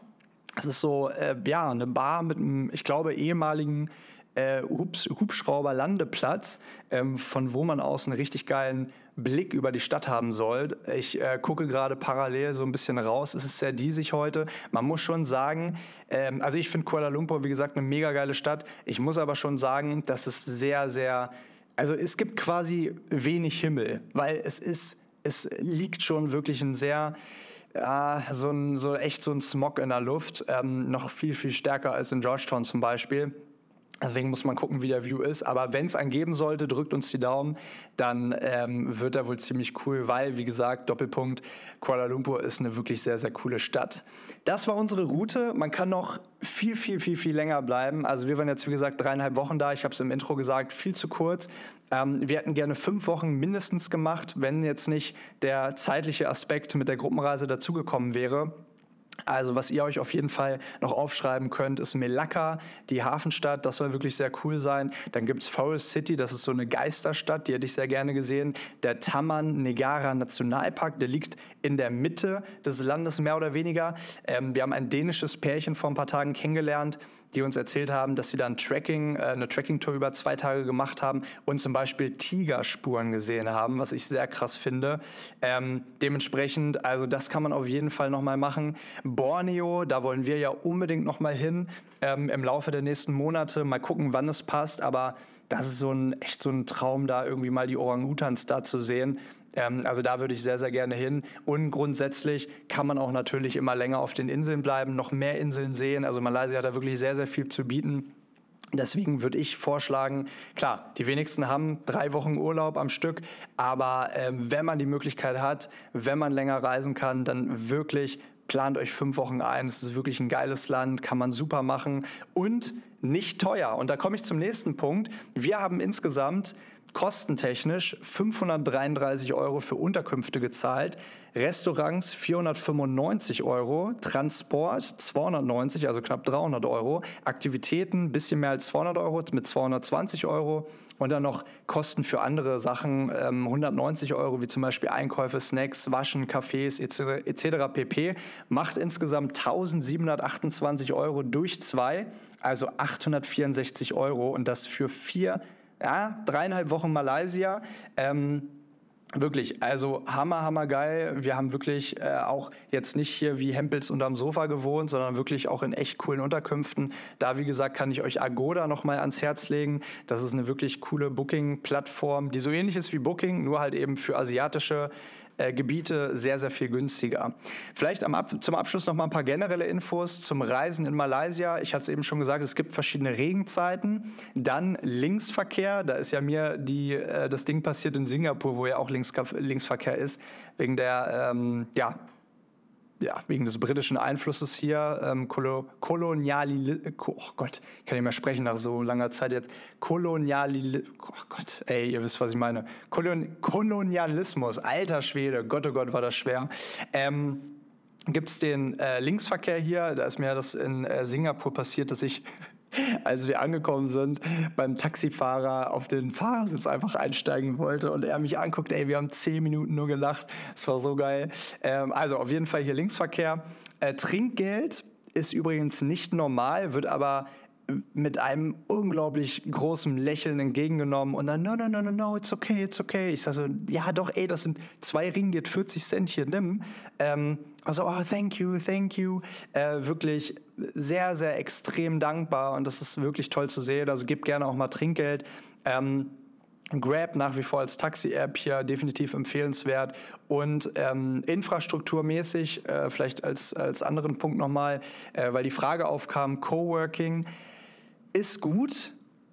Es ist so, äh, ja, eine Bar mit einem, ich glaube, ehemaligen äh, Hubschrauber-Landeplatz, ähm, von wo man aus einen richtig geilen Blick über die Stadt haben soll. Ich äh, gucke gerade parallel so ein bisschen raus. Es ist sehr diesig heute. Man muss schon sagen, ähm, also ich finde Kuala Lumpur, wie gesagt, eine mega geile Stadt. Ich muss aber schon sagen, dass es sehr, sehr, also es gibt quasi wenig Himmel, weil es ist, es liegt schon wirklich ein sehr ja, so, ein, so echt so ein Smog in der Luft, ähm, noch viel, viel stärker als in Georgetown zum Beispiel. Deswegen muss man gucken, wie der View ist. Aber wenn es einen geben sollte, drückt uns die Daumen, dann ähm, wird er wohl ziemlich cool, weil, wie gesagt, Doppelpunkt, Kuala Lumpur ist eine wirklich sehr, sehr coole Stadt. Das war unsere Route. Man kann noch viel, viel, viel, viel länger bleiben. Also wir waren jetzt, wie gesagt, dreieinhalb Wochen da. Ich habe es im Intro gesagt, viel zu kurz. Ähm, wir hätten gerne fünf Wochen mindestens gemacht, wenn jetzt nicht der zeitliche Aspekt mit der Gruppenreise dazugekommen wäre. Also was ihr euch auf jeden Fall noch aufschreiben könnt, ist Melaka, die Hafenstadt, das soll wirklich sehr cool sein. Dann gibt es Forest City, das ist so eine Geisterstadt, die hätte ich sehr gerne gesehen. Der Taman Negara Nationalpark, der liegt in der Mitte des Landes mehr oder weniger. Ähm, wir haben ein dänisches Pärchen vor ein paar Tagen kennengelernt, die uns erzählt haben, dass sie dann Tracking, äh, eine Tracking-Tour über zwei Tage gemacht haben und zum Beispiel Tigerspuren gesehen haben, was ich sehr krass finde. Ähm, dementsprechend, also das kann man auf jeden Fall nochmal machen. Borneo, da wollen wir ja unbedingt nochmal hin ähm, im Laufe der nächsten Monate. Mal gucken, wann es passt, aber das ist so ein echt so ein Traum, da irgendwie mal die Orang-Utans da zu sehen. Ähm, also da würde ich sehr, sehr gerne hin. Und grundsätzlich kann man auch natürlich immer länger auf den Inseln bleiben, noch mehr Inseln sehen. Also Malaysia hat da wirklich sehr, sehr viel zu bieten. Deswegen würde ich vorschlagen, klar, die wenigsten haben drei Wochen Urlaub am Stück, aber ähm, wenn man die Möglichkeit hat, wenn man länger reisen kann, dann wirklich plant euch fünf Wochen ein. Es ist wirklich ein geiles Land, kann man super machen und nicht teuer. Und da komme ich zum nächsten Punkt. Wir haben insgesamt kostentechnisch 533 Euro für Unterkünfte gezahlt, Restaurants 495 Euro, Transport 290, also knapp 300 Euro, Aktivitäten bisschen mehr als 200 Euro mit 220 Euro und dann noch Kosten für andere Sachen, ähm, 190 Euro, wie zum Beispiel Einkäufe, Snacks, Waschen, Cafés etc. etc. pp. Macht insgesamt 1728 Euro durch zwei, also 864 Euro und das für vier ja, dreieinhalb Wochen Malaysia. Ähm, Wirklich, also hammer, hammer geil. Wir haben wirklich äh, auch jetzt nicht hier wie Hempels unterm Sofa gewohnt, sondern wirklich auch in echt coolen Unterkünften. Da, wie gesagt, kann ich euch Agoda nochmal ans Herz legen. Das ist eine wirklich coole Booking-Plattform, die so ähnlich ist wie Booking, nur halt eben für asiatische äh, Gebiete sehr, sehr viel günstiger. Vielleicht am Ab zum Abschluss noch mal ein paar generelle Infos zum Reisen in Malaysia. Ich hatte es eben schon gesagt, es gibt verschiedene Regenzeiten. Dann Linksverkehr. Da ist ja mir die, äh, das Ding passiert in Singapur, wo ja auch Links Linksverkehr ist, wegen der ähm, ja, ja, wegen des britischen Einflusses hier, ähm, Koloniali, oh Gott, ich kann nicht mehr sprechen nach so langer Zeit jetzt, Koloniali, oh Gott, ey, ihr wisst, was ich meine, Kolon Kolonialismus, alter Schwede, Gott, oh Gott, war das schwer. Ähm, Gibt es den äh, Linksverkehr hier, da ist mir das in äh, Singapur passiert, dass ich [LAUGHS] als wir angekommen sind, beim Taxifahrer auf den Fahrersitz einfach einsteigen wollte und er mich anguckt, ey, wir haben zehn Minuten nur gelacht. Es war so geil. Ähm, also auf jeden Fall hier Linksverkehr. Äh, Trinkgeld ist übrigens nicht normal, wird aber mit einem unglaublich großen Lächeln entgegengenommen und dann, no, no, no, no, no, it's okay, it's okay. Ich sage so, ja doch, ey, das sind zwei Ringgit, 40 Cent hier, nimm. Ähm, also, oh, thank you, thank you. Äh, wirklich sehr, sehr extrem dankbar und das ist wirklich toll zu sehen. Also, gib gerne auch mal Trinkgeld. Ähm, Grab nach wie vor als Taxi-App hier definitiv empfehlenswert und ähm, infrastrukturmäßig, äh, vielleicht als, als anderen Punkt nochmal, äh, weil die Frage aufkam, Coworking ist gut,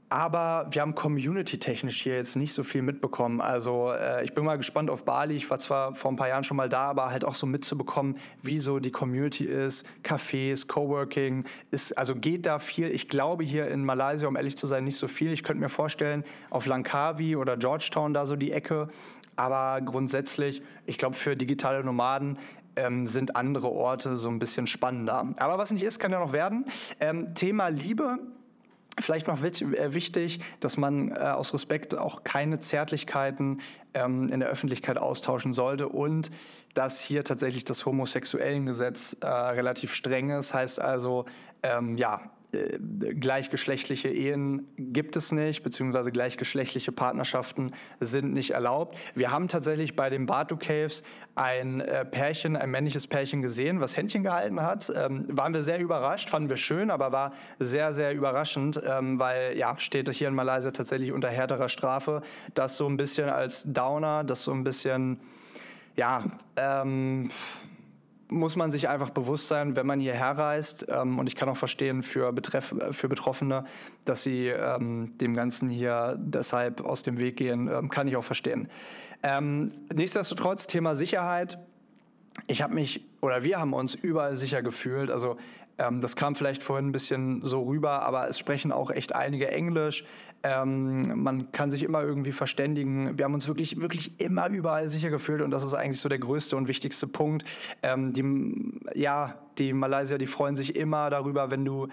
aber wir haben community-technisch hier jetzt nicht so viel mitbekommen. Also äh, ich bin mal gespannt auf Bali. Ich war zwar vor ein paar Jahren schon mal da, aber halt auch so mitzubekommen, wie so die Community ist, Cafés, Coworking, ist, also geht da viel. Ich glaube hier in Malaysia, um ehrlich zu sein, nicht so viel. Ich könnte mir vorstellen, auf Langkawi oder Georgetown da so die Ecke. Aber grundsätzlich, ich glaube, für digitale Nomaden ähm, sind andere Orte so ein bisschen spannender. Aber was nicht ist, kann ja noch werden. Ähm, Thema Liebe Vielleicht noch äh, wichtig, dass man äh, aus Respekt auch keine Zärtlichkeiten ähm, in der Öffentlichkeit austauschen sollte und dass hier tatsächlich das homosexuellen Gesetz äh, relativ streng ist. Heißt also, ähm, ja, gleichgeschlechtliche Ehen gibt es nicht, beziehungsweise gleichgeschlechtliche Partnerschaften sind nicht erlaubt. Wir haben tatsächlich bei den Batu Caves ein äh, Pärchen, ein männliches Pärchen gesehen, was Händchen gehalten hat. Ähm, waren wir sehr überrascht, fanden wir schön, aber war sehr, sehr überraschend, ähm, weil ja, steht hier in Malaysia tatsächlich unter härterer Strafe. Das so ein bisschen als Downer, das so ein bisschen, ja, ähm, muss man sich einfach bewusst sein, wenn man hierher reist. Ähm, und ich kann auch verstehen für, Betreff für Betroffene, dass sie ähm, dem Ganzen hier deshalb aus dem Weg gehen, ähm, kann ich auch verstehen. Ähm, nichtsdestotrotz, Thema Sicherheit. Ich habe mich oder wir haben uns überall sicher gefühlt. Also ähm, das kam vielleicht vorhin ein bisschen so rüber, aber es sprechen auch echt einige Englisch. Ähm, man kann sich immer irgendwie verständigen. Wir haben uns wirklich, wirklich immer überall sicher gefühlt und das ist eigentlich so der größte und wichtigste Punkt. Ähm, die, ja, die Malaysier, die freuen sich immer darüber, wenn du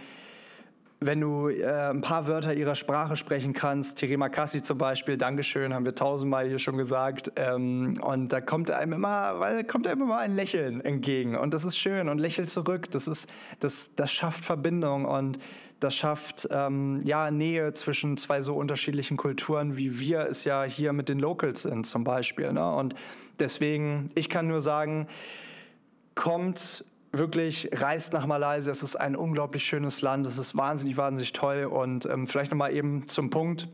wenn du äh, ein paar Wörter ihrer Sprache sprechen kannst, Terima Kassi zum Beispiel, Dankeschön, haben wir tausendmal hier schon gesagt. Ähm, und da kommt einem immer, weil kommt einem immer ein Lächeln entgegen. Und das ist schön und lächelt zurück. Das ist, das, das schafft Verbindung und das schafft ähm, ja Nähe zwischen zwei so unterschiedlichen Kulturen, wie wir es ja hier mit den Locals sind, zum Beispiel. Ne? Und deswegen, ich kann nur sagen, kommt wirklich reist nach Malaysia. Es ist ein unglaublich schönes Land. Es ist wahnsinnig, wahnsinnig toll. Und ähm, vielleicht nochmal eben zum Punkt.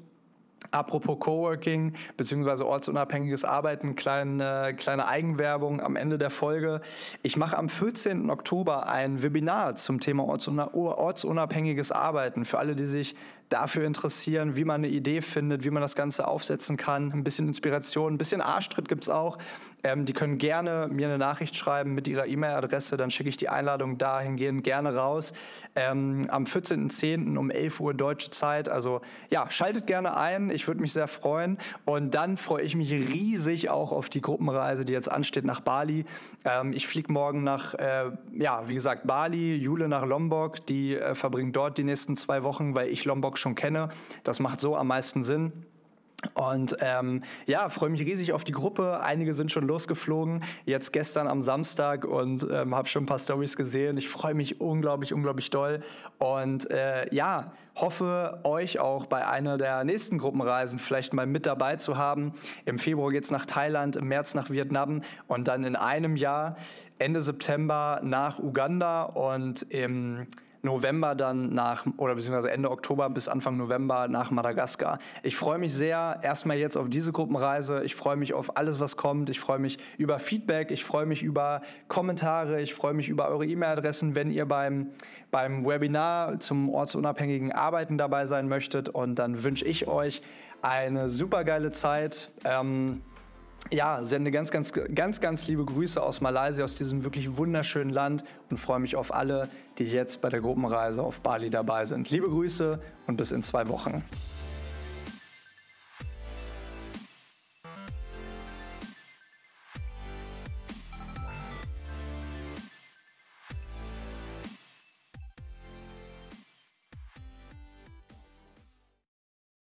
Apropos Coworking bzw. ortsunabhängiges Arbeiten, kleine, kleine Eigenwerbung am Ende der Folge. Ich mache am 14. Oktober ein Webinar zum Thema ortsunabhängiges Arbeiten für alle, die sich dafür interessieren, wie man eine Idee findet, wie man das Ganze aufsetzen kann. Ein bisschen Inspiration, ein bisschen Arschtritt gibt es auch. Ähm, die können gerne mir eine Nachricht schreiben mit ihrer E-Mail-Adresse, dann schicke ich die Einladung dahingehend gerne raus. Ähm, am 14.10. um 11 Uhr deutsche Zeit. Also ja, schaltet gerne ein. Ich würde mich sehr freuen. Und dann freue ich mich riesig auch auf die Gruppenreise, die jetzt ansteht nach Bali. Ähm, ich fliege morgen nach, äh, ja, wie gesagt, Bali, Jule nach Lombok. Die äh, verbringt dort die nächsten zwei Wochen, weil ich Lombok schon kenne. Das macht so am meisten Sinn. Und ähm, ja, freue mich riesig auf die Gruppe. Einige sind schon losgeflogen, jetzt gestern am Samstag und ähm, habe schon ein paar Stories gesehen. Ich freue mich unglaublich, unglaublich doll. Und äh, ja, hoffe euch auch bei einer der nächsten Gruppenreisen vielleicht mal mit dabei zu haben. Im Februar geht es nach Thailand, im März nach Vietnam und dann in einem Jahr, Ende September nach Uganda und im November dann nach, oder beziehungsweise Ende Oktober bis Anfang November nach Madagaskar. Ich freue mich sehr erstmal jetzt auf diese Gruppenreise. Ich freue mich auf alles, was kommt. Ich freue mich über Feedback. Ich freue mich über Kommentare. Ich freue mich über eure E-Mail-Adressen, wenn ihr beim, beim Webinar zum ortsunabhängigen Arbeiten dabei sein möchtet. Und dann wünsche ich euch eine super geile Zeit. Ähm, ja, sende ganz, ganz, ganz, ganz liebe Grüße aus Malaysia, aus diesem wirklich wunderschönen Land und freue mich auf alle, die jetzt bei der Gruppenreise auf Bali dabei sind. Liebe Grüße und bis in zwei Wochen.